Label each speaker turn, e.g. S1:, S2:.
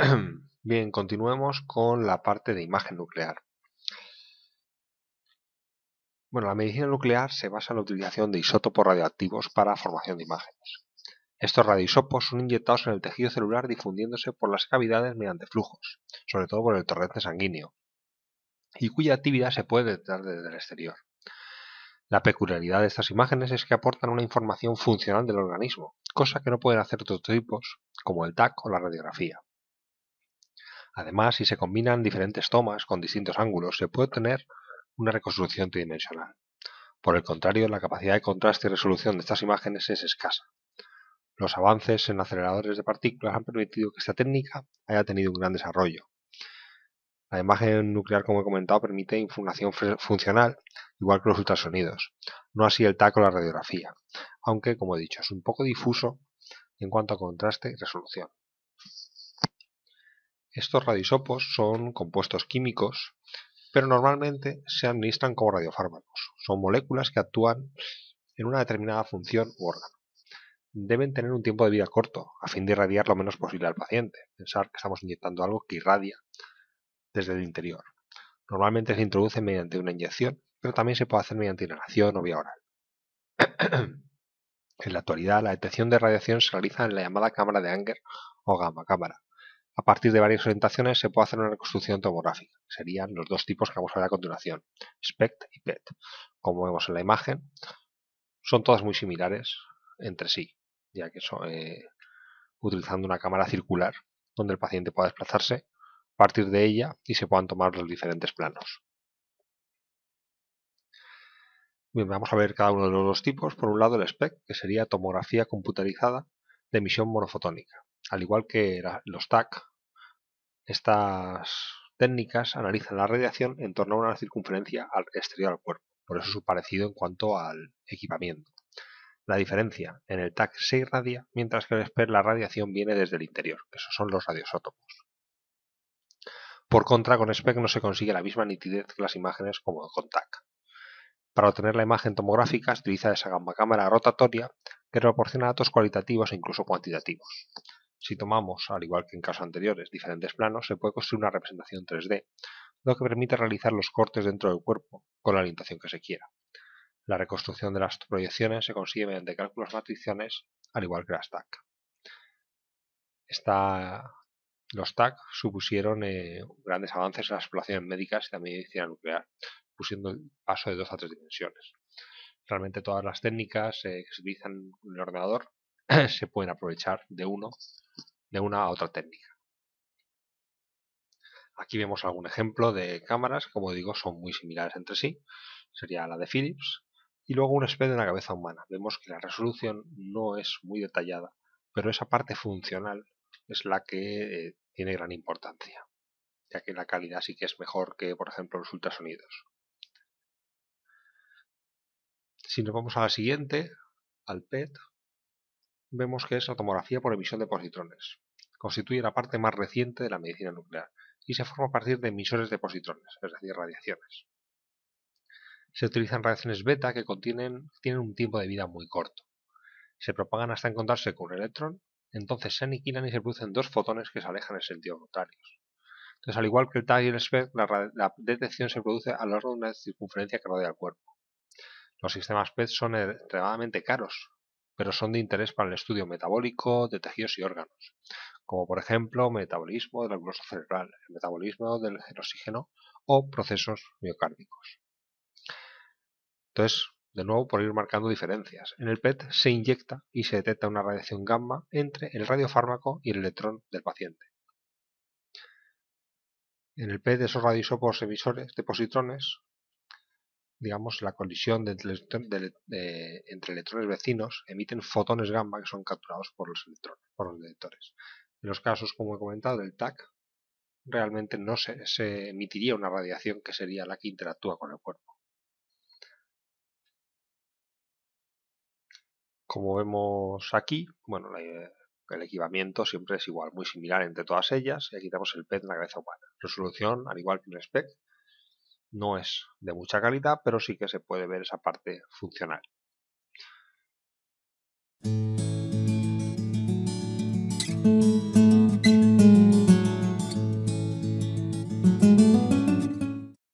S1: Bien, continuemos con la parte de imagen nuclear. Bueno, la medicina nuclear se basa en la utilización de isótopos radioactivos para formación de imágenes. Estos radioisótopos son inyectados en el tejido celular difundiéndose por las cavidades mediante flujos, sobre todo por el torrente sanguíneo, y cuya actividad se puede detectar desde el exterior. La peculiaridad de estas imágenes es que aportan una información funcional del organismo, cosa que no pueden hacer otros tipos, como el TAC o la radiografía. Además, si se combinan diferentes tomas con distintos ángulos, se puede obtener una reconstrucción tridimensional. Por el contrario, la capacidad de contraste y resolución de estas imágenes es escasa. Los avances en aceleradores de partículas han permitido que esta técnica haya tenido un gran desarrollo. La imagen nuclear, como he comentado, permite información funcional, igual que los ultrasonidos, no así el TAC o la radiografía, aunque, como he dicho, es un poco difuso en cuanto a contraste y resolución. Estos radisopos son compuestos químicos, pero normalmente se administran como radiofármacos. Son moléculas que actúan en una determinada función u órgano. Deben tener un tiempo de vida corto, a fin de irradiar lo menos posible al paciente. Pensar que estamos inyectando algo que irradia desde el interior. Normalmente se introduce mediante una inyección, pero también se puede hacer mediante inhalación o vía oral. en la actualidad, la detección de radiación se realiza en la llamada cámara de Anger o gamma cámara, a partir de varias orientaciones se puede hacer una reconstrucción tomográfica. Serían los dos tipos que vamos a ver a continuación, SPECT y PET. Como vemos en la imagen, son todas muy similares entre sí, ya que son eh, utilizando una cámara circular donde el paciente pueda desplazarse, partir de ella y se puedan tomar los diferentes planos. Vamos a ver cada uno de los dos tipos. Por un lado el SPECT, que sería tomografía computarizada de emisión monofotónica. Al igual que los TAC, estas técnicas analizan la radiación en torno a una circunferencia exterior al cuerpo, por eso su parecido en cuanto al equipamiento. La diferencia, en el TAC se irradia, mientras que en el SPER la radiación viene desde el interior, que esos son los radiosótopos. Por contra, con SPEC no se consigue la misma nitidez que las imágenes como con TAC. Para obtener la imagen tomográfica se utiliza esa gamma cámara rotatoria que proporciona datos cualitativos e incluso cuantitativos. Si tomamos, al igual que en casos anteriores, diferentes planos, se puede construir una representación 3D, lo que permite realizar los cortes dentro del cuerpo con la orientación que se quiera. La reconstrucción de las proyecciones se consigue mediante cálculos matriciales, al igual que las TAC. los TAC supusieron eh, grandes avances en las exploraciones médicas y la medicina nuclear, pusiendo el paso de dos a tres dimensiones. Realmente todas las técnicas eh, que se utilizan en el ordenador se pueden aprovechar de uno de una a otra técnica. Aquí vemos algún ejemplo de cámaras, como digo, son muy similares entre sí. Sería la de Philips. Y luego un espejo de la cabeza humana. Vemos que la resolución no es muy detallada, pero esa parte funcional es la que eh, tiene gran importancia, ya que la calidad sí que es mejor que, por ejemplo, los ultrasonidos. Si nos vamos a la siguiente, al PET, vemos que es la tomografía por emisión de positrones. Constituye la parte más reciente de la medicina nuclear y se forma a partir de emisores de positrones, es decir, radiaciones. Se utilizan radiaciones beta que contienen, tienen un tiempo de vida muy corto. Se propagan hasta encontrarse con un electrón, entonces se aniquilan y se producen dos fotones que se alejan en sentido contrario. Entonces, al igual que el TAG y el SPEC, la, la, detección se produce a lo largo de una circunferencia que rodea el cuerpo. Los sistemas PET son extremadamente caros, pero son de interés para el estudio metabólico de tejidos y órganos, como por ejemplo metabolismo de la glucosa cerebral, el metabolismo del oxígeno o procesos miocárdicos. Entonces, de nuevo, por ir marcando diferencias. En el PET se inyecta y se detecta una radiación gamma entre el radiofármaco y el electrón del paciente. En el PET, esos radioisótopos emisores de positrones digamos, la colisión entre, electrones vecinos emiten fotones gamma que son capturados por los electrones, por los detectores. En los casos, como he comentado, del TAC, realmente no se, emitiría una radiación que sería la que interactúa con el cuerpo. Como vemos aquí, bueno, el equipamiento siempre es igual, muy similar entre todas ellas. Y aquí tenemos el PET en la cabeza humana. Resolución, al igual que el SPEC, no es de mucha calidad, pero sí que se puede ver esa parte funcional.